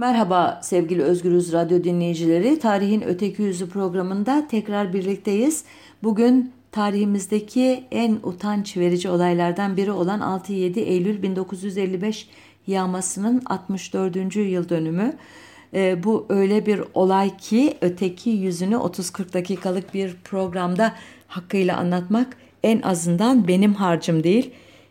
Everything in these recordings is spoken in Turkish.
Merhaba sevgili Özgürüz Radyo dinleyicileri. Tarihin Öteki Yüzü programında tekrar birlikteyiz. Bugün tarihimizdeki en utanç verici olaylardan biri olan 6-7 Eylül 1955 yağmasının 64. yıl dönümü. E, bu öyle bir olay ki öteki yüzünü 30-40 dakikalık bir programda hakkıyla anlatmak en azından benim harcım değil.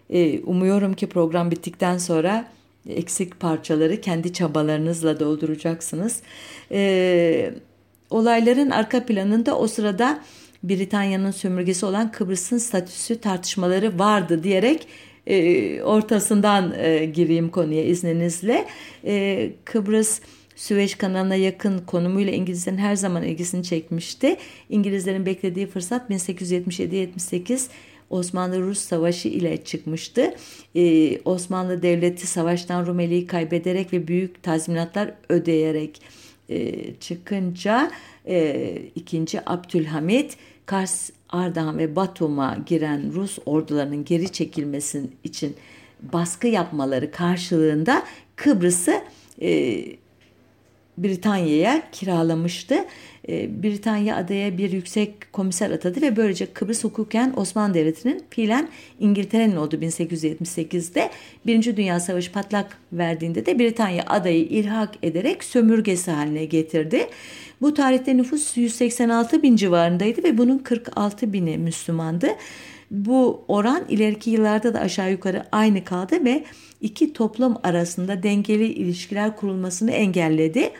E, umuyorum ki program bittikten sonra eksik parçaları kendi çabalarınızla dolduracaksınız. E, olayların arka planında o sırada Britanya'nın sömürgesi olan Kıbrıs'ın statüsü tartışmaları vardı diyerek e, ortasından e, gireyim konuya izninizle. E, Kıbrıs Süveyş kanalına yakın konumuyla İngilizlerin her zaman ilgisini çekmişti. İngilizlerin beklediği fırsat 1877-78 Osmanlı-Rus Savaşı ile çıkmıştı. Ee, Osmanlı Devleti savaştan Rumeli'yi kaybederek ve büyük tazminatlar ödeyerek e, çıkınca e, 2. Abdülhamit Kars, Ardahan ve Batum'a giren Rus ordularının geri çekilmesi için baskı yapmaları karşılığında Kıbrıs'ı e, Britanya'ya kiralamıştı. Ee, Britanya adaya bir yüksek komiser atadı ve böylece Kıbrıs hukuken Osmanlı Devleti'nin fiilen İngiltere'nin oldu 1878'de. Birinci Dünya Savaşı patlak verdiğinde de Britanya adayı ilhak ederek sömürgesi haline getirdi. Bu tarihte nüfus 186 bin civarındaydı ve bunun 46 bini Müslümandı. Bu oran ileriki yıllarda da aşağı yukarı aynı kaldı ve iki toplum arasında dengeli ilişkiler kurulmasını engelledi.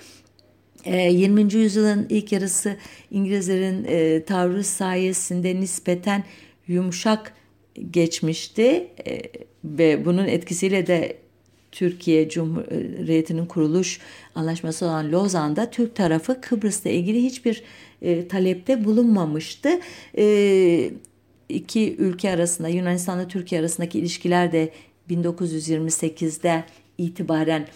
20. Ee, yüzyılın ilk yarısı İngilizlerin e, tavrı sayesinde nispeten yumuşak geçmişti e, ve bunun etkisiyle de Türkiye Cumhuriyeti'nin kuruluş anlaşması olan Lozan'da Türk tarafı Kıbrıs'la ilgili hiçbir e, talepte bulunmamıştı. E, iki ülke arasında Yunanistan'la Türkiye arasındaki ilişkiler de 1928'de itibaren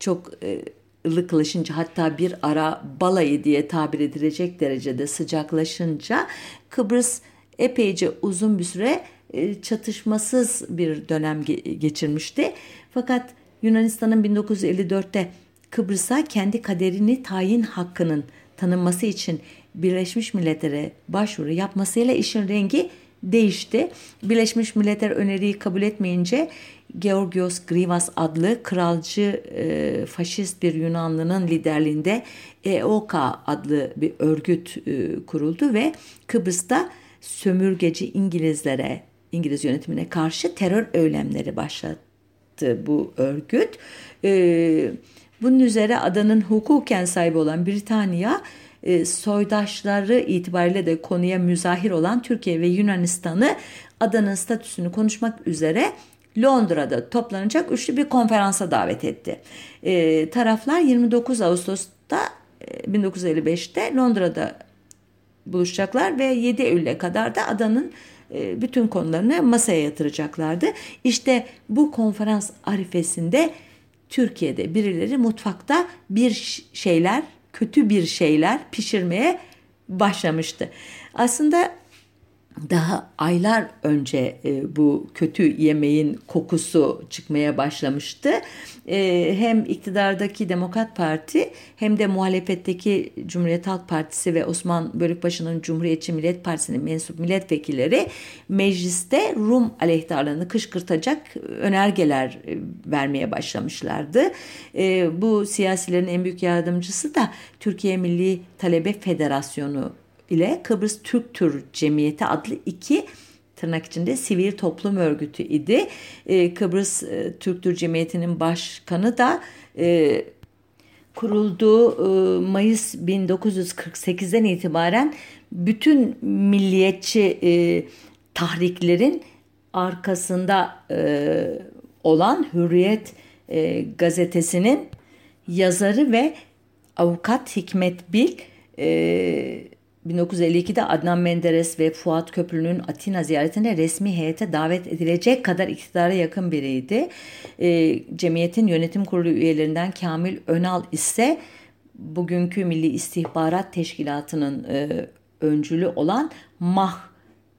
çok e, ılıklaşınca hatta bir ara balayı diye tabir edilecek derecede sıcaklaşınca Kıbrıs epeyce uzun bir süre e, çatışmasız bir dönem geçirmişti. Fakat Yunanistan'ın 1954'te Kıbrıs'a kendi kaderini tayin hakkının tanınması için Birleşmiş Milletler'e başvuru yapmasıyla işin rengi değişti. Birleşmiş Milletler öneriyi kabul etmeyince Georgios Grivas adlı kralcı e, faşist bir Yunanlının liderliğinde EOKA adlı bir örgüt e, kuruldu ve Kıbrıs'ta sömürgeci İngilizlere, İngiliz yönetimine karşı terör eylemleri başlattı bu örgüt. E, bunun üzere adanın hukuken sahibi olan Britanya e, soydaşları itibariyle de konuya müzahir olan Türkiye ve Yunanistan'ı adanın statüsünü konuşmak üzere Londra'da toplanacak üçlü bir konferansa davet etti. E, taraflar 29 Ağustos'ta e, 1955'te Londra'da buluşacaklar ve 7 Eylül'e kadar da adanın e, bütün konularını masaya yatıracaklardı. İşte bu konferans arifesinde Türkiye'de birileri mutfakta bir şeyler, kötü bir şeyler pişirmeye başlamıştı. Aslında daha aylar önce e, bu kötü yemeğin kokusu çıkmaya başlamıştı. E, hem iktidardaki Demokrat Parti hem de muhalefetteki Cumhuriyet Halk Partisi ve Osman Bölükbaşı'nın Cumhuriyetçi Millet Partisi'nin mensup milletvekilleri mecliste Rum aleyhtarlığını kışkırtacak önergeler e, vermeye başlamışlardı. E, bu siyasilerin en büyük yardımcısı da Türkiye Milli Talebe Federasyonu ile Kıbrıs Türk Tür Cemiyeti adlı iki tırnak içinde sivil toplum örgütü idi. Ee, Kıbrıs e, Türk Tür Cemiyeti'nin başkanı da e, kurulduğu e, Mayıs 1948'den itibaren bütün milliyetçi e, tahriklerin arkasında e, olan Hürriyet e, gazetesinin yazarı ve avukat Hikmet Bil e, 1952'de Adnan Menderes ve Fuat Köprülü'nün Atina ziyaretine resmi heyete davet edilecek kadar iktidara yakın biriydi. E, cemiyetin yönetim kurulu üyelerinden Kamil Önal ise bugünkü Milli İstihbarat Teşkilatı'nın e, öncülü olan MAH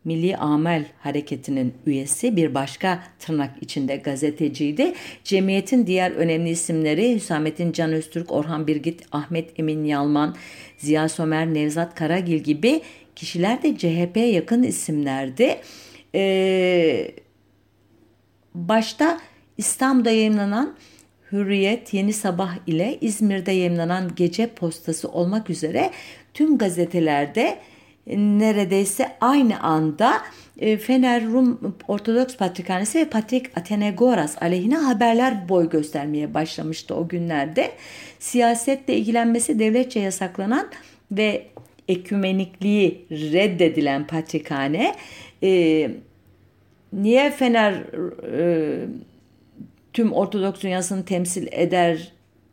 Milli Amel Hareketi'nin üyesi bir başka tırnak içinde gazeteciydi. Cemiyetin diğer önemli isimleri Hüsamettin Can Öztürk, Orhan Birgit, Ahmet Emin Yalman, Ziya Somer, Nevzat Karagil gibi kişiler de CHP'ye yakın isimlerdi. Ee, başta İstanbul'da yayınlanan Hürriyet, Yeni Sabah ile İzmir'de yayınlanan Gece Postası olmak üzere tüm gazetelerde neredeyse aynı anda e, Fener Rum Ortodoks Patrikhanesi ve Patrik Atenegoras aleyhine haberler boy göstermeye başlamıştı o günlerde. Siyasetle ilgilenmesi devletçe yasaklanan ve ekümenikliği reddedilen patrikhane e, niye Fener e, tüm Ortodoks dünyasını temsil eder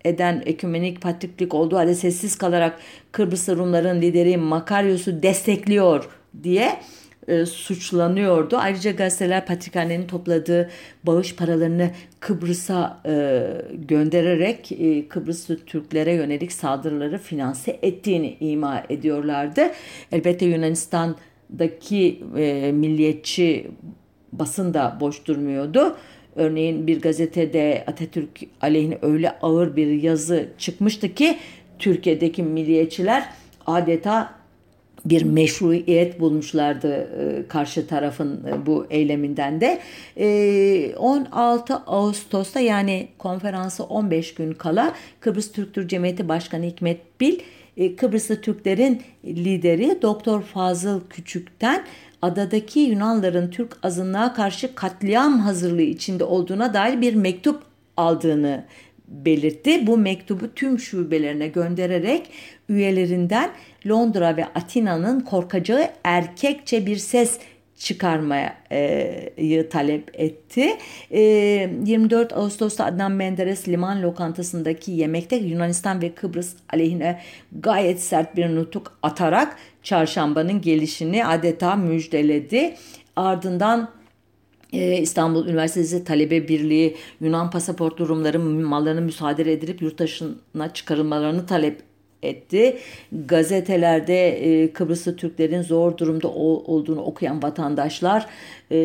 eden ekümenik patriklik olduğu halde sessiz kalarak Kıbrıs Rumların lideri Makaryos'u destekliyor diye e, suçlanıyordu. Ayrıca gazeteler Patrikhane'nin topladığı bağış paralarını Kıbrıs'a e, göndererek e, Kıbrıslı Türklere yönelik saldırıları finanse ettiğini ima ediyorlardı. Elbette Yunanistan'daki e, milliyetçi basın da boş durmuyordu. Örneğin bir gazetede Atatürk aleyhine öyle ağır bir yazı çıkmıştı ki Türkiye'deki milliyetçiler adeta bir meşruiyet bulmuşlardı e, karşı tarafın e, bu eyleminden de. 16 e, Ağustos'ta yani konferansı 15 gün kala Kıbrıs Türk Cemiyeti Başkanı Hikmet Bil Kıbrıslı Türklerin lideri Doktor Fazıl Küçük'ten adadaki Yunanların Türk azınlığa karşı katliam hazırlığı içinde olduğuna dair bir mektup aldığını belirtti. Bu mektubu tüm şubelerine göndererek üyelerinden Londra ve Atina'nın korkacağı erkekçe bir ses çıkarmayı talep etti. 24 Ağustos'ta Adnan Menderes liman lokantasındaki yemekte Yunanistan ve Kıbrıs aleyhine gayet sert bir nutuk atarak çarşambanın gelişini adeta müjdeledi. Ardından İstanbul Üniversitesi Talebe Birliği Yunan pasaportlu Rumların mallarını müsaade edilip yurt dışına çıkarılmalarını talep etti. Gazetelerde e, Kıbrıslı Türklerin zor durumda ol, olduğunu okuyan vatandaşlar e,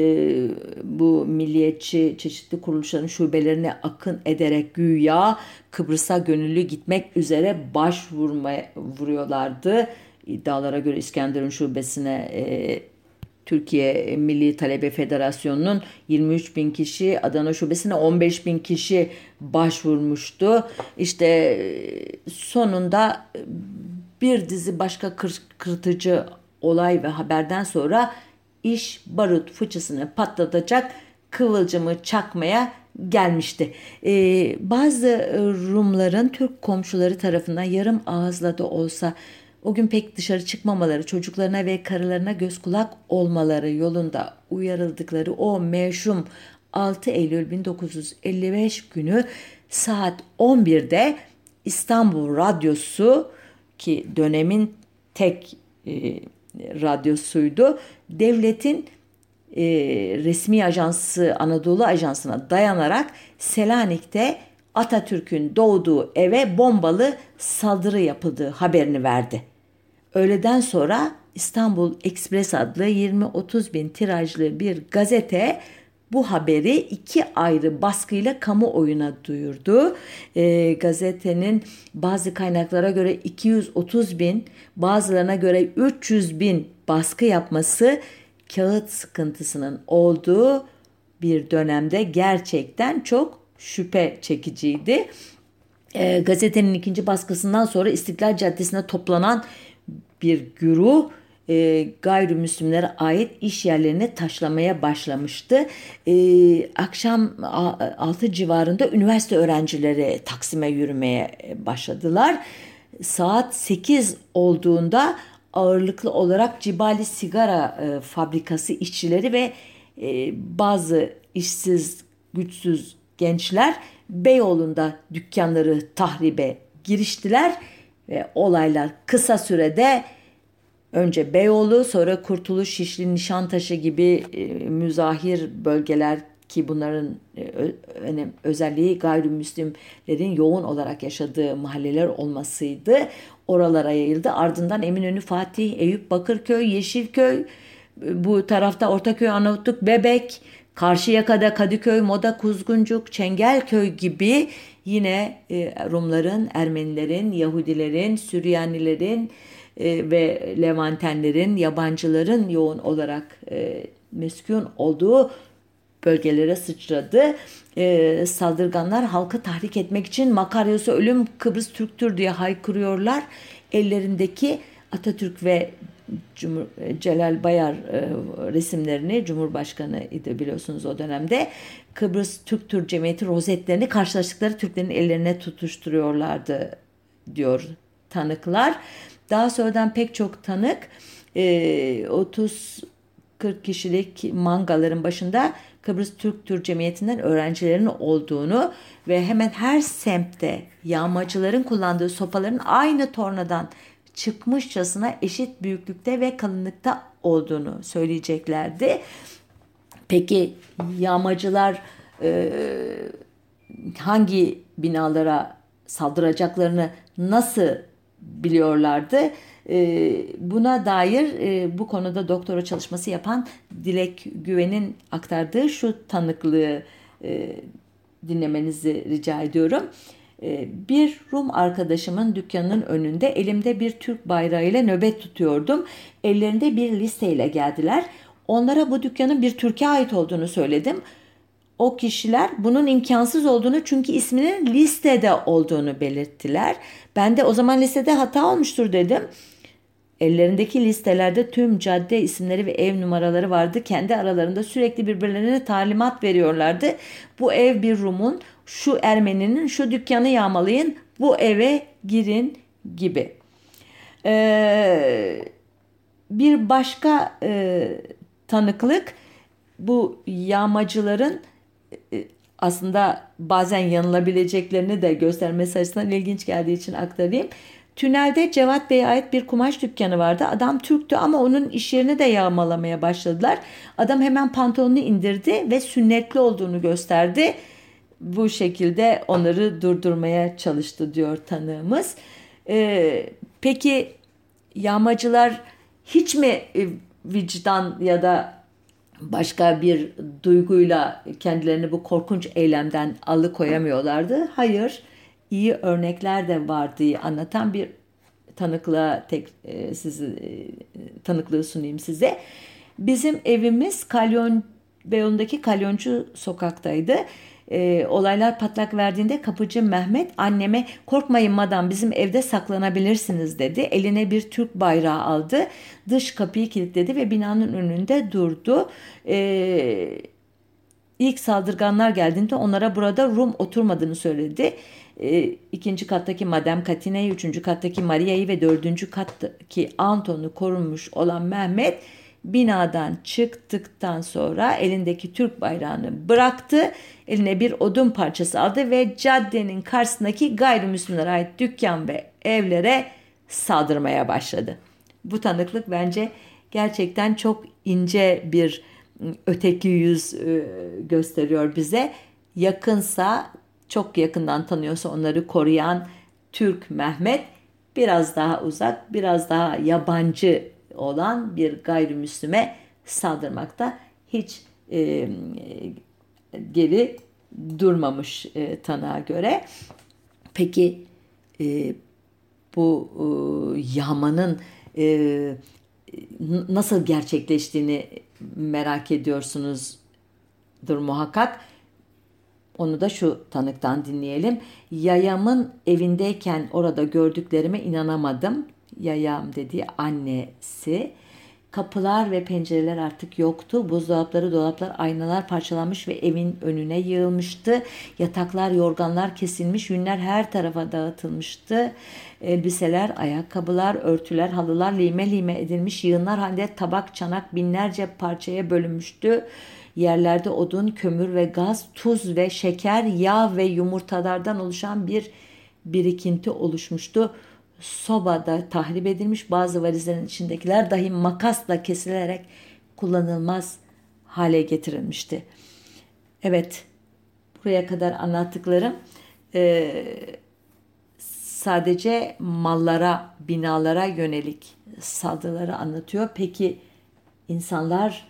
bu milliyetçi çeşitli kuruluşların şubelerine akın ederek güya Kıbrıs'a gönüllü gitmek üzere başvurmaya vuruyorlardı. İddialara göre İskenderun şubesine e, Türkiye Milli Talebe Federasyonu'nun 23 bin kişi, Adana Şubesi'ne 15 bin kişi başvurmuştu. İşte e, sonunda bir dizi başka kırıtıcı olay ve haberden sonra iş barut fıçısını patlatacak kıvılcımı çakmaya gelmişti. Ee, bazı Rumların Türk komşuları tarafından yarım ağızla da olsa o gün pek dışarı çıkmamaları, çocuklarına ve karılarına göz kulak olmaları yolunda uyarıldıkları o meşhum 6 Eylül 1955 günü saat 11'de İstanbul Radyosu ki dönemin tek e, radyosuydu. Devletin e, resmi ajansı Anadolu Ajansı'na dayanarak Selanik'te Atatürk'ün doğduğu eve bombalı saldırı yapıldığı haberini verdi. Öğleden sonra İstanbul Express adlı 20-30 bin tirajlı bir gazete bu haberi iki ayrı baskıyla kamuoyuna duyurdu. E, gazetenin bazı kaynaklara göre 230 bin, bazılarına göre 300 bin baskı yapması kağıt sıkıntısının olduğu bir dönemde gerçekten çok şüphe çekiciydi. E, gazetenin ikinci baskısından sonra İstiklal Caddesi'ne toplanan bir güruh e, gayrimüslimlere ait iş yerlerini taşlamaya başlamıştı. E, akşam 6 civarında üniversite öğrencileri Taksim'e yürümeye başladılar. Saat 8 olduğunda ağırlıklı olarak Cibali Sigara e, Fabrikası işçileri ve e, bazı işsiz, güçsüz gençler Beyoğlu'nda dükkanları tahribe giriştiler ve olaylar kısa sürede önce Beyoğlu sonra Kurtuluş, Şişli, Nişantaşı gibi e, müzahir bölgeler ki bunların e, özelliği gayrimüslimlerin yoğun olarak yaşadığı mahalleler olmasıydı. Oralara yayıldı. Ardından Eminönü, Fatih, Eyüp, Bakırköy, Yeşilköy bu tarafta Ortaköy, Arnavutluk, Bebek, Karşıyaka'da Kadıköy, Moda, Kuzguncuk, Çengelköy gibi yine e, Rumların, Ermenilerin, Yahudilerin, Süryanilerin e, ve Levantenlerin, yabancıların yoğun olarak e, meskun olduğu bölgelere sıçradı. E, saldırganlar halkı tahrik etmek için Makaryos'a ölüm Kıbrıs Türktür diye haykırıyorlar. Ellerindeki Atatürk ve Cumhur, Celal Bayar e, resimlerini Cumhurbaşkanı idi biliyorsunuz o dönemde Kıbrıs Türk Türk Cemiyeti rozetlerini karşılaştıkları Türklerin ellerine tutuşturuyorlardı diyor tanıklar. Daha sonradan pek çok tanık e, 30 40 kişilik mangaların başında Kıbrıs Türk Türk Cemiyeti'nden öğrencilerin olduğunu ve hemen her semtte yağmacıların kullandığı sopaların aynı tornadan çıkmışçasına eşit büyüklükte ve kalınlıkta olduğunu söyleyeceklerdi. Peki yağmacılar e, hangi binalara saldıracaklarını nasıl biliyorlardı? E, buna dair e, bu konuda doktora çalışması yapan Dilek Güven'in aktardığı şu tanıklığı e, dinlemenizi rica ediyorum. Bir Rum arkadaşımın dükkanının önünde elimde bir Türk bayrağıyla nöbet tutuyordum. Ellerinde bir listeyle geldiler. Onlara bu dükkanın bir Türkiye ait olduğunu söyledim. O kişiler bunun imkansız olduğunu çünkü isminin listede olduğunu belirttiler. Ben de o zaman listede hata olmuştur dedim. Ellerindeki listelerde tüm cadde isimleri ve ev numaraları vardı. Kendi aralarında sürekli birbirlerine talimat veriyorlardı. Bu ev bir Rum'un, şu Ermeninin, şu dükkanı yağmalayın, bu eve girin gibi. Ee, bir başka e, tanıklık bu yağmacıların e, aslında bazen yanılabileceklerini de göstermesi açısından ilginç geldiği için aktarayım. Tünelde Cevat Bey'e ait bir kumaş dükkanı vardı. Adam Türktü ama onun iş yerini de yağmalamaya başladılar. Adam hemen pantolonunu indirdi ve sünnetli olduğunu gösterdi. Bu şekilde onları durdurmaya çalıştı diyor tanığımız. Ee, peki yağmacılar hiç mi e, vicdan ya da başka bir duyguyla kendilerini bu korkunç eylemden alıkoyamıyorlardı? Hayır iyi örnekler de var diye anlatan bir tanıklığa tek e, sizi e, tanıklığı sunayım size. Bizim evimiz Kalyon Beyoğlu'ndaki Kalyoncu sokaktaydı. E, olaylar patlak verdiğinde kapıcı Mehmet anneme korkmayın madam bizim evde saklanabilirsiniz dedi. Eline bir Türk bayrağı aldı. Dış kapıyı kilitledi ve binanın önünde durdu. E, ilk saldırganlar geldiğinde onlara burada Rum oturmadığını söyledi e, ikinci kattaki Madame Katine'yi, üçüncü kattaki Maria'yı ve dördüncü kattaki Anton'u korunmuş olan Mehmet binadan çıktıktan sonra elindeki Türk bayrağını bıraktı. Eline bir odun parçası aldı ve caddenin karşısındaki gayrimüslimlere ait dükkan ve evlere saldırmaya başladı. Bu tanıklık bence gerçekten çok ince bir ıı, öteki yüz ıı, gösteriyor bize. Yakınsa çok yakından tanıyorsa onları koruyan Türk Mehmet biraz daha uzak, biraz daha yabancı olan bir gayrimüslime saldırmakta hiç e, geri durmamış e, tanığa göre. Peki e, bu e, yağmanın e, nasıl gerçekleştiğini merak ediyorsunuzdur muhakkak. Onu da şu tanıktan dinleyelim. Yayamın evindeyken orada gördüklerime inanamadım. Yayam dediği annesi. Kapılar ve pencereler artık yoktu. Buzdolapları, dolaplar, aynalar parçalanmış ve evin önüne yığılmıştı. Yataklar, yorganlar kesilmiş, yünler her tarafa dağıtılmıştı. Elbiseler, ayakkabılar, örtüler, halılar lime lime edilmiş, yığınlar halinde tabak, çanak binlerce parçaya bölünmüştü. Yerlerde odun, kömür ve gaz, tuz ve şeker, yağ ve yumurtalardan oluşan bir birikinti oluşmuştu. Sobada tahrip edilmiş bazı valizlerin içindekiler dahi makasla kesilerek kullanılmaz hale getirilmişti. Evet, buraya kadar anlattıklarım e, sadece mallara, binalara yönelik saldırıları anlatıyor. Peki insanlar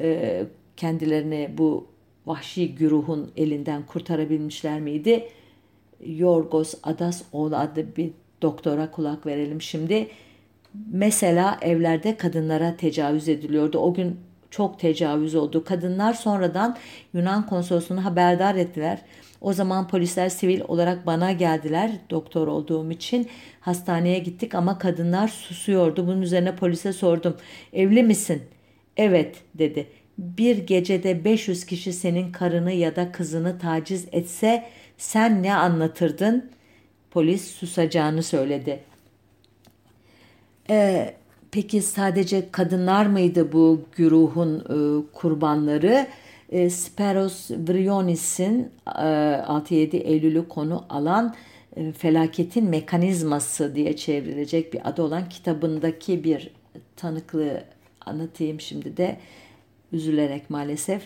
e, kendilerini bu vahşi güruhun elinden kurtarabilmişler miydi? Yorgos Adasoğlu adlı bir doktora kulak verelim şimdi. Mesela evlerde kadınlara tecavüz ediliyordu. O gün çok tecavüz oldu. Kadınlar sonradan Yunan konsolosluğunu haberdar ettiler. O zaman polisler sivil olarak bana geldiler doktor olduğum için. Hastaneye gittik ama kadınlar susuyordu. Bunun üzerine polise sordum. Evli misin? Evet dedi. Bir gecede 500 kişi senin karını ya da kızını taciz etse sen ne anlatırdın? Polis susacağını söyledi. Ee, peki sadece kadınlar mıydı bu güruhun e, kurbanları? E, Speros Vrionis'in e, 6-7 Eylül'ü konu alan e, felaketin mekanizması diye çevrilecek bir adı olan kitabındaki bir tanıklığı anlatayım şimdi de üzülerek maalesef.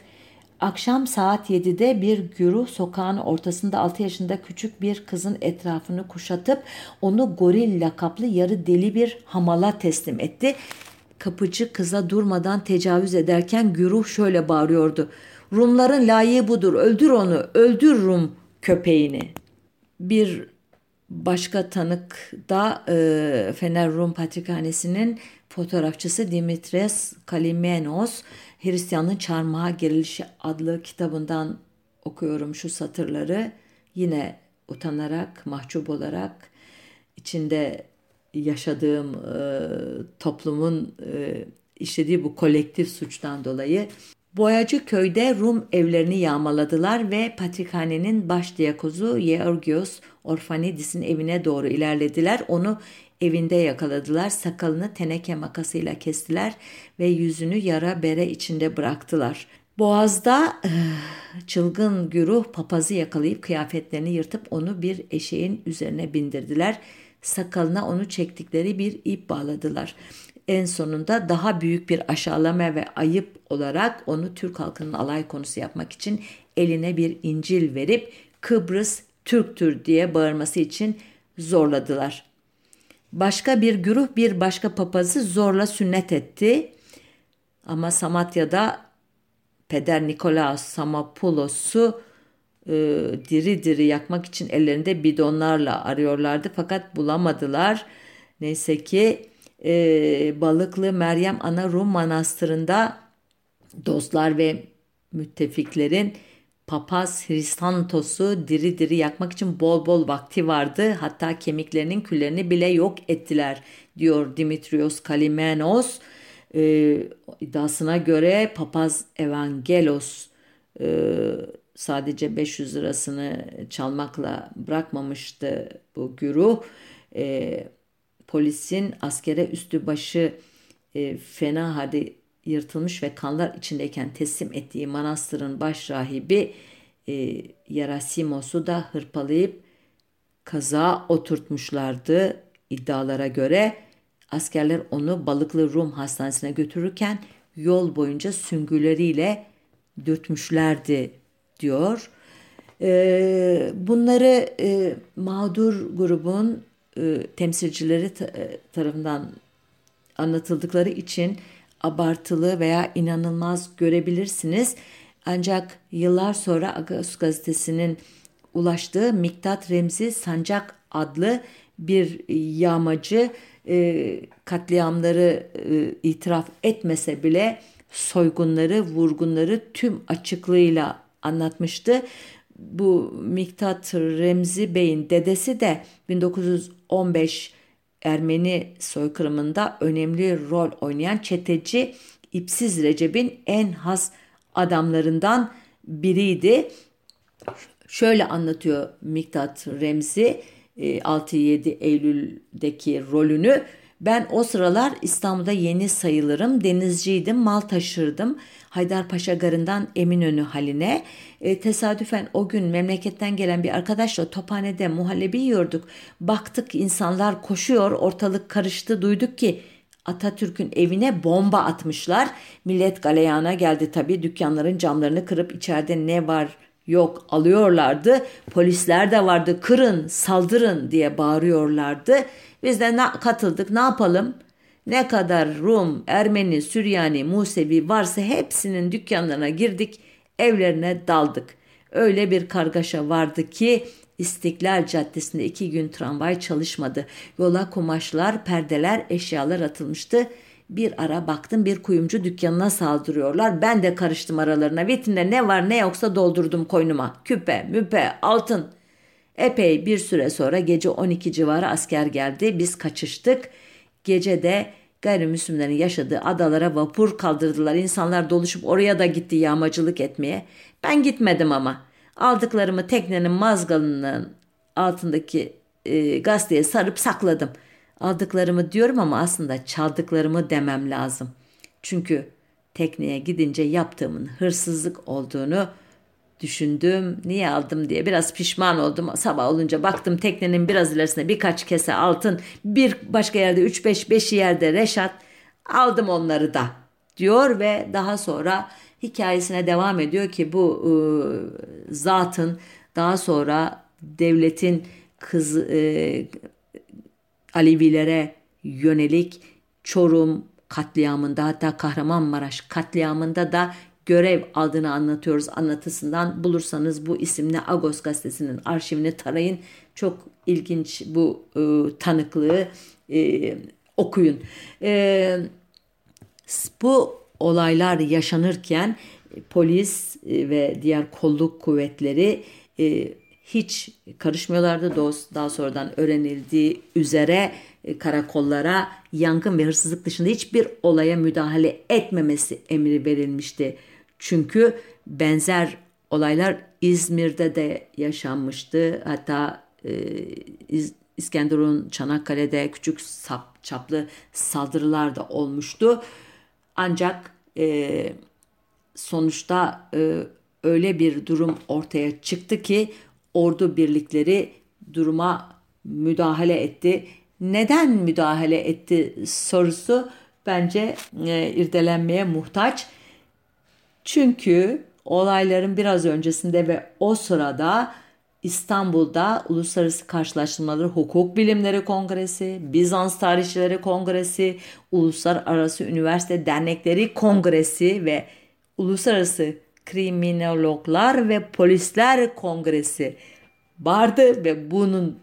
Akşam saat 7'de bir güruh sokağın ortasında 6 yaşında küçük bir kızın etrafını kuşatıp onu goril lakaplı yarı deli bir hamala teslim etti. Kapıcı kıza durmadan tecavüz ederken güruh şöyle bağırıyordu. Rumların layığı budur. Öldür onu. Öldür Rum köpeğini. Bir başka tanık da e, Fener Rum Patrikhanesi'nin fotoğrafçısı Dimitres Kalimenos Hristiyanlığın Çarmıha Gerilişi adlı kitabından okuyorum şu satırları. Yine utanarak, mahcup olarak içinde yaşadığım e, toplumun e, işlediği bu kolektif suçtan dolayı Boyacı köyde Rum evlerini yağmaladılar ve Patrikhanenin baş diyakozu Georgios Orfanidis'in evine doğru ilerlediler. Onu evinde yakaladılar. Sakalını teneke makasıyla kestiler ve yüzünü yara bere içinde bıraktılar. Boğaz'da eh, çılgın güruh papazı yakalayıp kıyafetlerini yırtıp onu bir eşeğin üzerine bindirdiler. Sakalına onu çektikleri bir ip bağladılar. En sonunda daha büyük bir aşağılama ve ayıp olarak onu Türk halkının alay konusu yapmak için eline bir İncil verip Kıbrıs Türktür diye bağırması için zorladılar. Başka bir güruh bir başka papazı zorla sünnet etti. Ama Samatya'da Peder Nikolaos Samapoulos'u e, diri diri yakmak için ellerinde bidonlarla arıyorlardı fakat bulamadılar. Neyse ki e, Balıklı Meryem Ana Rum Manastırı'nda dostlar ve müttefiklerin papaz Hristantos'u diri diri yakmak için bol bol vakti vardı. Hatta kemiklerinin küllerini bile yok ettiler diyor Dimitrios Kalimenos. Ee, iddiasına göre papaz Evangelos e, sadece 500 lirasını çalmakla bırakmamıştı bu güruh. E, polisin askere üstü başı e, fena halde yırtılmış ve kanlar içindeyken teslim ettiği manastırın baş rahibi e, Yerasimos'u da hırpalayıp kaza oturtmuşlardı iddialara göre. Askerler onu Balıklı Rum Hastanesi'ne götürürken yol boyunca süngüleriyle dürtmüşlerdi diyor. E, bunları e, mağdur grubun e, temsilcileri e, tarafından anlatıldıkları için abartılı veya inanılmaz görebilirsiniz. Ancak yıllar sonra Agos gazetesinin ulaştığı Miktat Remzi Sancak adlı bir yağmacı e, katliamları e, itiraf etmese bile soygunları, vurgunları tüm açıklığıyla anlatmıştı. Bu Miktat Remzi Bey'in dedesi de 1915 Ermeni soykırımında önemli rol oynayan çeteci İpsiz Recep'in en has adamlarından biriydi. Şöyle anlatıyor Miktat Remzi 6-7 e, Eylül'deki rolünü. Ben o sıralar İstanbul'da yeni sayılırım. Denizciydim, mal taşırdım. Haydarpaşa Garı'ndan Eminönü haline. E, tesadüfen o gün memleketten gelen bir arkadaşla tophanede muhallebi yiyorduk. Baktık insanlar koşuyor, ortalık karıştı. Duyduk ki Atatürk'ün evine bomba atmışlar. Millet galeyana geldi tabii. Dükkanların camlarını kırıp içeride ne var yok alıyorlardı. Polisler de vardı. Kırın, saldırın diye bağırıyorlardı. Biz de katıldık. Ne yapalım? Ne kadar Rum, Ermeni, Süryani, Musevi varsa hepsinin dükkanlarına girdik, evlerine daldık. Öyle bir kargaşa vardı ki İstiklal Caddesi'nde iki gün tramvay çalışmadı. Yola kumaşlar, perdeler, eşyalar atılmıştı. Bir ara baktım bir kuyumcu dükkanına saldırıyorlar. Ben de karıştım aralarına. Vitrinde ne var ne yoksa doldurdum koynuma. Küpe, müpe, altın. Epey bir süre sonra gece 12 civarı asker geldi. Biz kaçıştık. Gece de gayrimüslimlerin yaşadığı adalara vapur kaldırdılar. İnsanlar doluşup oraya da gitti yağmacılık etmeye. Ben gitmedim ama. Aldıklarımı teknenin mazgalının altındaki e, gazeteye sarıp sakladım. Aldıklarımı diyorum ama aslında çaldıklarımı demem lazım. Çünkü tekneye gidince yaptığımın hırsızlık olduğunu düşündüm. Niye aldım diye biraz pişman oldum. Sabah olunca baktım teknenin biraz ilerisinde birkaç kese altın, bir başka yerde 3-5 beşi yerde reşat. Aldım onları da diyor ve daha sonra hikayesine devam ediyor ki bu e, zatın daha sonra devletin kız e, Alevilere yönelik Çorum katliamında hatta Kahramanmaraş katliamında da görev aldığını anlatıyoruz anlatısından. Bulursanız bu isimle Agos gazetesinin arşivini tarayın. Çok ilginç bu e, tanıklığı e, okuyun. E, bu olaylar yaşanırken e, polis e, ve diğer kolluk kuvvetleri e, hiç karışmıyorlardı. Daha sonradan öğrenildiği üzere karakollara yangın ve hırsızlık dışında hiçbir olaya müdahale etmemesi emri verilmişti. Çünkü benzer olaylar İzmir'de de yaşanmıştı. Hatta e, İskenderun Çanakkale'de küçük sap, çaplı saldırılar da olmuştu. Ancak e, sonuçta e, öyle bir durum ortaya çıktı ki ordu birlikleri duruma müdahale etti. Neden müdahale etti sorusu bence e, irdelenmeye muhtaç. Çünkü olayların biraz öncesinde ve o sırada İstanbul'da Uluslararası Karşılaştırmaları Hukuk Bilimleri Kongresi, Bizans Tarihçileri Kongresi, Uluslararası Üniversite Dernekleri Kongresi ve Uluslararası Kriminologlar ve Polisler Kongresi vardı ve bunun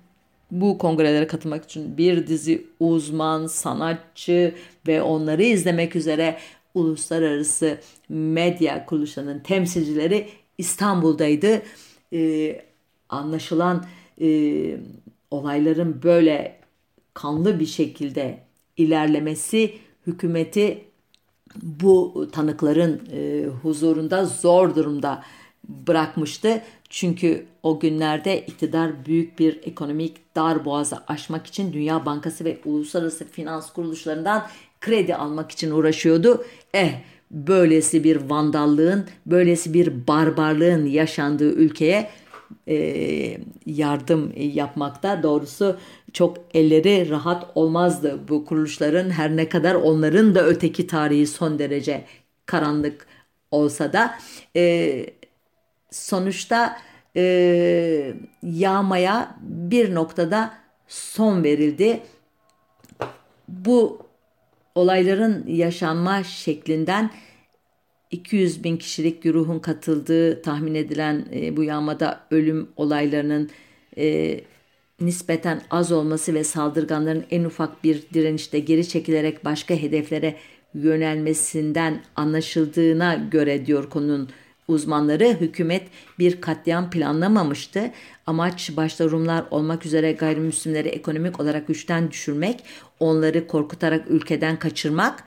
bu kongrelere katılmak için bir dizi uzman, sanatçı ve onları izlemek üzere uluslararası medya kuruluşlarının temsilcileri İstanbul'daydı. Ee, anlaşılan e, olayların böyle kanlı bir şekilde ilerlemesi hükümeti bu tanıkların e, huzurunda zor durumda bırakmıştı. Çünkü o günlerde iktidar büyük bir ekonomik dar boğazı aşmak için Dünya Bankası ve uluslararası finans kuruluşlarından kredi almak için uğraşıyordu. Eh böylesi bir vandallığın, böylesi bir barbarlığın yaşandığı ülkeye e, yardım yapmakta doğrusu çok elleri rahat olmazdı bu kuruluşların her ne kadar onların da öteki tarihi son derece karanlık olsa da e, sonuçta e, yağmaya bir noktada son verildi. Bu olayların yaşanma şeklinden 200 bin kişilik güruhun katıldığı tahmin edilen e, bu yağmada ölüm olaylarının e, nispeten az olması ve saldırganların en ufak bir direnişte geri çekilerek başka hedeflere yönelmesinden anlaşıldığına göre diyor konunun uzmanları hükümet bir katliam planlamamıştı. Amaç başta Rumlar olmak üzere gayrimüslimleri ekonomik olarak güçten düşürmek, onları korkutarak ülkeden kaçırmak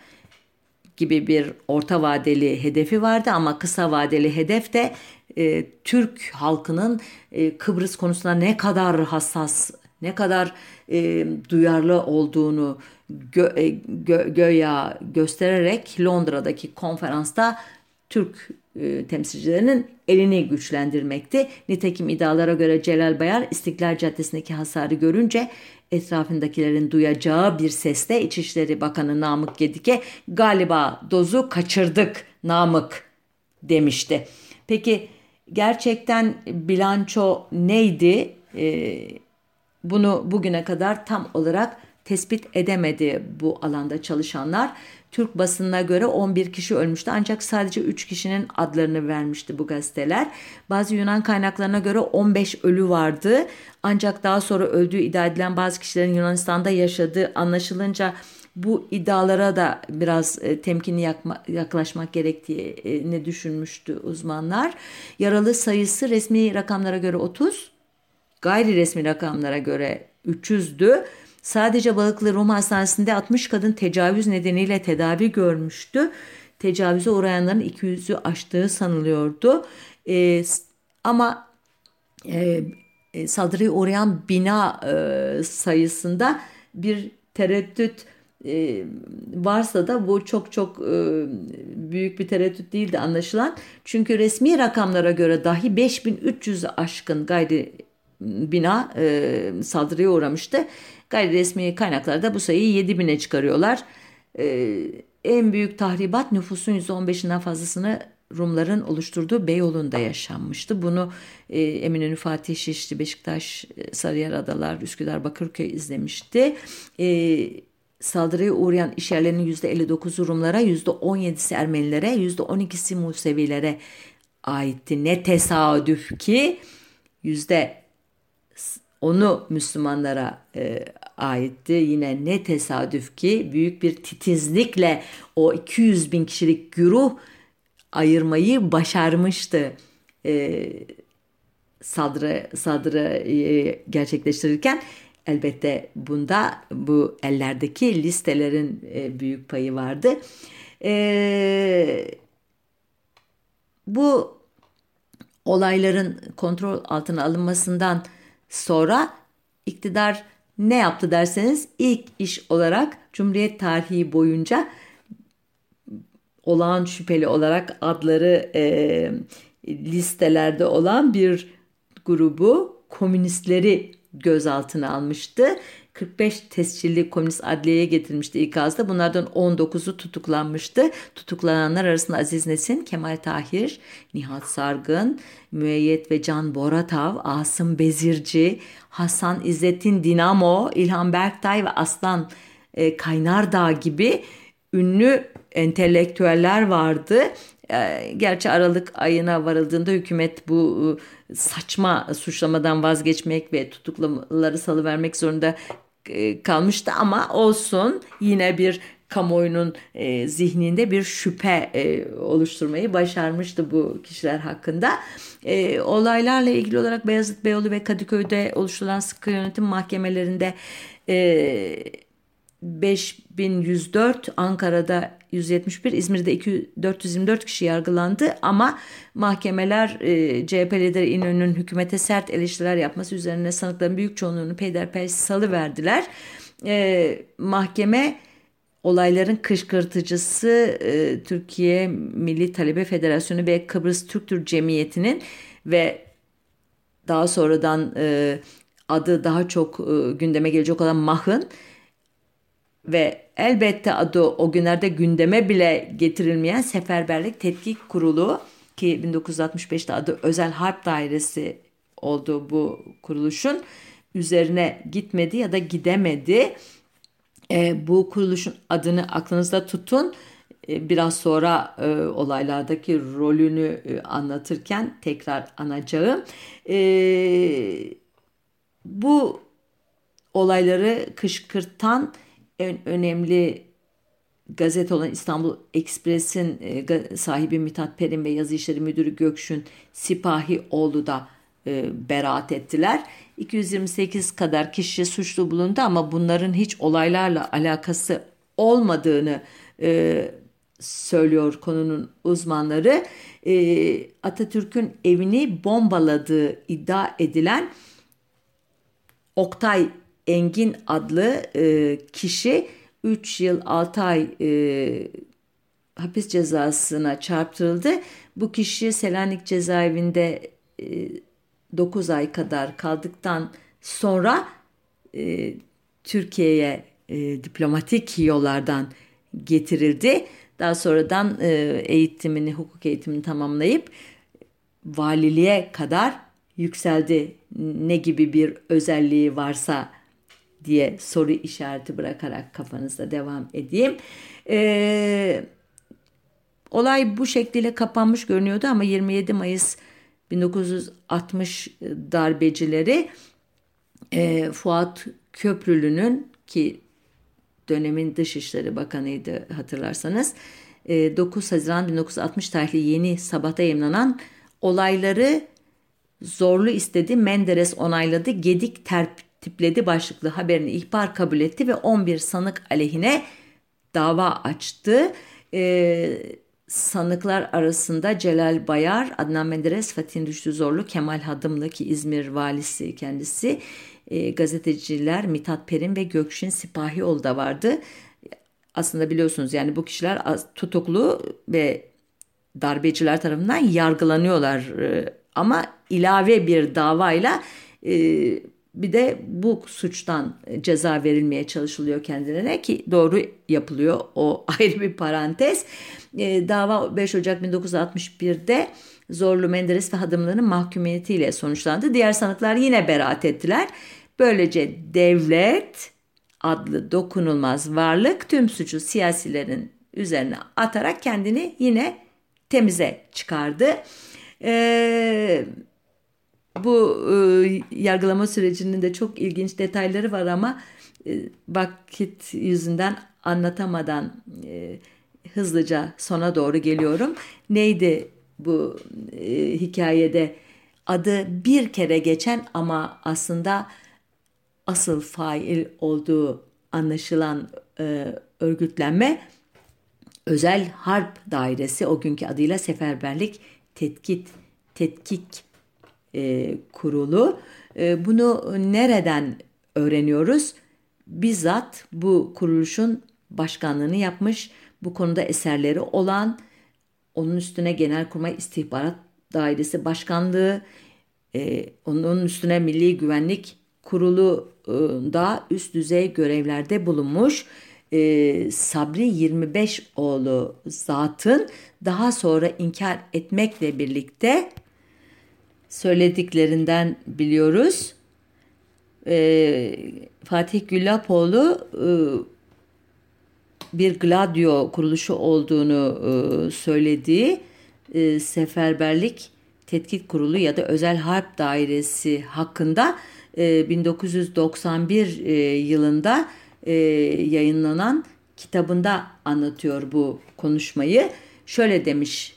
gibi bir orta vadeli hedefi vardı ama kısa vadeli hedef de e, Türk halkının e, Kıbrıs konusunda ne kadar hassas, ne kadar e, duyarlı olduğunu gö, e, gö, göya göstererek Londra'daki konferansta Türk e, temsilcilerinin elini güçlendirmekti. Nitekim iddialara göre Celal Bayar İstiklal Caddesi'ndeki hasarı görünce etrafındakilerin duyacağı bir sesle İçişleri Bakanı Namık Gedik'e galiba dozu kaçırdık Namık demişti. Peki gerçekten bilanço neydi? Ee, bunu bugüne kadar tam olarak tespit edemedi bu alanda çalışanlar. Türk basınına göre 11 kişi ölmüştü ancak sadece 3 kişinin adlarını vermişti bu gazeteler. Bazı Yunan kaynaklarına göre 15 ölü vardı ancak daha sonra öldüğü iddia edilen bazı kişilerin Yunanistan'da yaşadığı anlaşılınca bu iddialara da biraz e, temkinli yakma, yaklaşmak gerektiğini düşünmüştü uzmanlar. Yaralı sayısı resmi rakamlara göre 30, gayri resmi rakamlara göre 300'dü. Sadece Balıklı Rum Hastanesi'nde 60 kadın tecavüz nedeniyle tedavi görmüştü. Tecavüze uğrayanların 200'ü aştığı sanılıyordu. E, ama e, saldırıya uğrayan bina e, sayısında bir tereddüt e, varsa da bu çok çok e, büyük bir tereddüt değildi anlaşılan. Çünkü resmi rakamlara göre dahi 5300 aşkın gayri bina e, saldırıya uğramıştı. Gayri resmi kaynaklarda bu sayıyı 7000'e çıkarıyorlar. E, en büyük tahribat nüfusun %15'inden fazlasını Rumların oluşturduğu Beyoğlu'nda yaşanmıştı. Bunu e, Eminönü, Fatih, Şişli, Beşiktaş, e, Sarıyer Adalar, Üsküdar, Bakırköy izlemişti. E, saldırıya uğrayan işyerlerinin %59'u Rumlara, %17'si Ermenilere, %12'si Musevilere aitti. Ne tesadüf ki yüzde onu Müslümanlara e, aitti. Yine ne tesadüf ki büyük bir titizlikle o 200 bin kişilik güruh ayırmayı başarmıştı. E, saldırı saldırı e, gerçekleştirirken elbette bunda bu ellerdeki listelerin e, büyük payı vardı. E, bu olayların kontrol altına alınmasından sonra iktidar ne yaptı derseniz ilk iş olarak Cumhuriyet tarihi boyunca olağan şüpheli olarak adları e, listelerde olan bir grubu komünistleri gözaltına almıştı. 45 tescilli komünist adliyeye getirilmişti ikazda. Bunlardan 19'u tutuklanmıştı. Tutuklananlar arasında Aziz Nesin, Kemal Tahir, Nihat Sargın, Müeyyet ve Can Boratav, Asım Bezirci, Hasan İzzettin Dinamo, İlhan Berktay ve Aslan e, Kaynardağ gibi ünlü entelektüeller vardı. E, gerçi Aralık ayına varıldığında hükümet bu e, saçma suçlamadan vazgeçmek ve tutuklamaları salıvermek zorunda kalmıştı ama olsun yine bir kamuoyunun e, zihninde bir şüphe e, oluşturmayı başarmıştı bu kişiler hakkında. E, olaylarla ilgili olarak Beyazıt Beyoğlu ve Kadıköy'de oluşturulan sıkı yönetim mahkemelerinde e, 5104, Ankara'da 171, İzmir'de 2, 424 kişi yargılandı ama mahkemeler e, CHP lideri İnönü'nün hükümete sert eleştiriler yapması üzerine sanıkların büyük çoğunluğunu peyderpey salı verdiler. E, mahkeme olayların kışkırtıcısı e, Türkiye Milli Talebe Federasyonu ve Kıbrıs Türk Cemiyeti'nin ve daha sonradan e, adı daha çok e, gündeme gelecek olan MAH'ın ve elbette adı o günlerde gündeme bile getirilmeyen Seferberlik Tetkik Kurulu ki 1965'te adı Özel Harp Dairesi oldu bu kuruluşun üzerine gitmedi ya da gidemedi. E, bu kuruluşun adını aklınızda tutun. E, biraz sonra e, olaylardaki rolünü e, anlatırken tekrar anacağım. E, bu olayları kışkırtan en önemli gazete olan İstanbul Ekspres'in e, sahibi Mithat Perin ve yazı işleri müdürü Gökşün Sipahi da e, beraat ettiler. 228 kadar kişi suçlu bulundu ama bunların hiç olaylarla alakası olmadığını e, söylüyor konunun uzmanları. Atatürk'ün evini bombaladığı iddia edilen Oktay Engin adlı e, kişi 3 yıl 6 ay e, hapis cezasına çarptırıldı. Bu kişi Selanik cezaevinde e, 9 ay kadar kaldıktan sonra e, Türkiye'ye e, diplomatik yollardan getirildi. Daha sonradan e, eğitimini, hukuk eğitimini tamamlayıp valiliğe kadar yükseldi. Ne gibi bir özelliği varsa diye soru işareti bırakarak kafanızda devam edeyim. Ee, olay bu şekliyle kapanmış görünüyordu ama 27 Mayıs 1960 darbecileri e, Fuat Köprülü'nün ki dönemin Dışişleri Bakanıydı hatırlarsanız 9 e, Haziran 1960 tarihli yeni sabahta yayınlanan olayları zorlu istedi, Menderes onayladı, Gedik tertipledi başlıklı haberini ihbar kabul etti ve 11 sanık aleyhine dava açtı. Ee, sanıklar arasında Celal Bayar, Adnan Menderes, Fatih Düştü Zorlu, Kemal Hadımlı ki İzmir valisi kendisi, e, gazeteciler Mithat Perin ve Gökşin Sipahioğlu da vardı. Aslında biliyorsunuz yani bu kişiler tutuklu ve darbeciler tarafından yargılanıyorlar e, ama ilave bir davayla e, bir de bu suçtan ceza verilmeye çalışılıyor kendilerine ki doğru yapılıyor o ayrı bir parantez. E, dava 5 Ocak 1961'de Zorlu Menderes ve Hadımlı'nın mahkumiyetiyle sonuçlandı. Diğer sanıklar yine beraat ettiler. Böylece devlet adlı dokunulmaz varlık tüm suçu siyasilerin üzerine atarak kendini yine temize çıkardı. Ee, bu e, yargılama sürecinin de çok ilginç detayları var ama e, vakit yüzünden anlatamadan e, hızlıca sona doğru geliyorum. Neydi bu e, hikayede adı bir kere geçen ama aslında asıl fail olduğu anlaşılan e, örgütlenme Özel Harp Dairesi o günkü adıyla Seferberlik Tetkit Tetkik e, Kurulu. E, bunu nereden öğreniyoruz? Bizzat bu kuruluşun başkanlığını yapmış, bu konuda eserleri olan, onun üstüne Genelkurmay İstihbarat Dairesi Başkanlığı, e, onun üstüne Milli Güvenlik Kurulu da üst düzey görevlerde bulunmuş e, Sabri 25 oğlu zatın daha sonra inkar etmekle birlikte söylediklerinden biliyoruz. E, Fatih Güllapoğlu e, bir Gladio kuruluşu olduğunu e, söylediği e, seferberlik tetkik kurulu ya da özel harp dairesi hakkında 1991 e, e, yılında e, yayınlanan kitabında anlatıyor bu konuşmayı. Şöyle demiş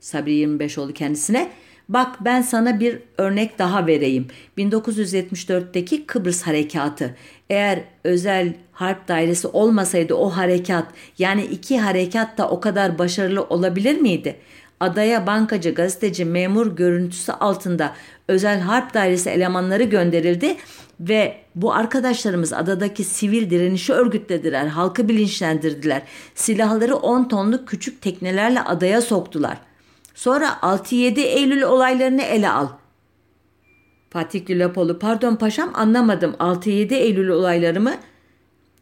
Sabri 25 oldu kendisine. Bak ben sana bir örnek daha vereyim. 1974'teki Kıbrıs Harekatı. Eğer özel harp dairesi olmasaydı o harekat yani iki harekat da o kadar başarılı olabilir miydi? Adaya bankacı, gazeteci, memur görüntüsü altında özel harp dairesi elemanları gönderildi ve bu arkadaşlarımız adadaki sivil direnişi örgütlediler, halkı bilinçlendirdiler. Silahları 10 tonluk küçük teknelerle adaya soktular. Sonra 6-7 Eylül olaylarını ele al. Fatih Gülapoğlu pardon paşam anlamadım 6-7 Eylül olayları mı?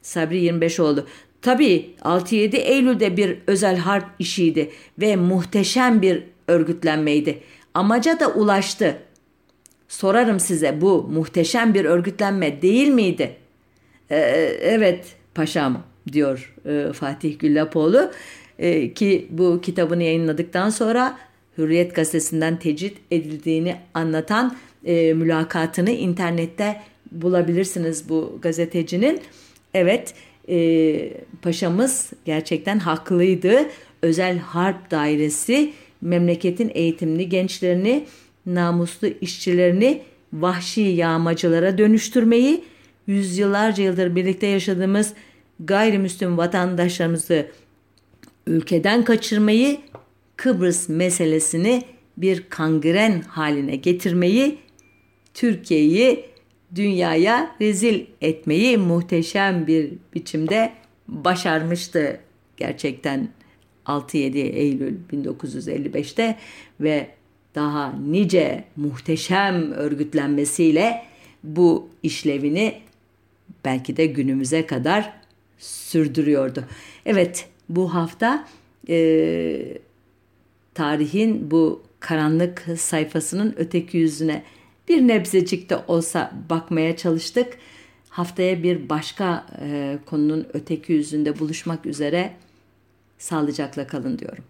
Sabri 25 oldu. Tabii 6-7 Eylül'de bir özel harp işiydi ve muhteşem bir örgütlenmeydi. Amaca da ulaştı. Sorarım size bu muhteşem bir örgütlenme değil miydi? Ee, evet paşam diyor e, Fatih Güllapoğlu e, ki bu kitabını yayınladıktan sonra Hürriyet gazetesinden tecrit edildiğini anlatan e, mülakatını internette bulabilirsiniz bu gazetecinin. Evet e, paşamız gerçekten haklıydı. Özel harp dairesi memleketin eğitimli gençlerini namuslu işçilerini vahşi yağmacılara dönüştürmeyi, yüzyıllarca yıldır birlikte yaşadığımız gayrimüslim vatandaşlarımızı ülkeden kaçırmayı, Kıbrıs meselesini bir kangren haline getirmeyi, Türkiye'yi dünyaya rezil etmeyi muhteşem bir biçimde başarmıştı gerçekten 6-7 Eylül 1955'te ve daha nice muhteşem örgütlenmesiyle bu işlevini belki de günümüze kadar sürdürüyordu. Evet bu hafta e, tarihin bu karanlık sayfasının öteki yüzüne bir nebzecik de olsa bakmaya çalıştık. Haftaya bir başka e, konunun öteki yüzünde buluşmak üzere sağlıcakla kalın diyorum.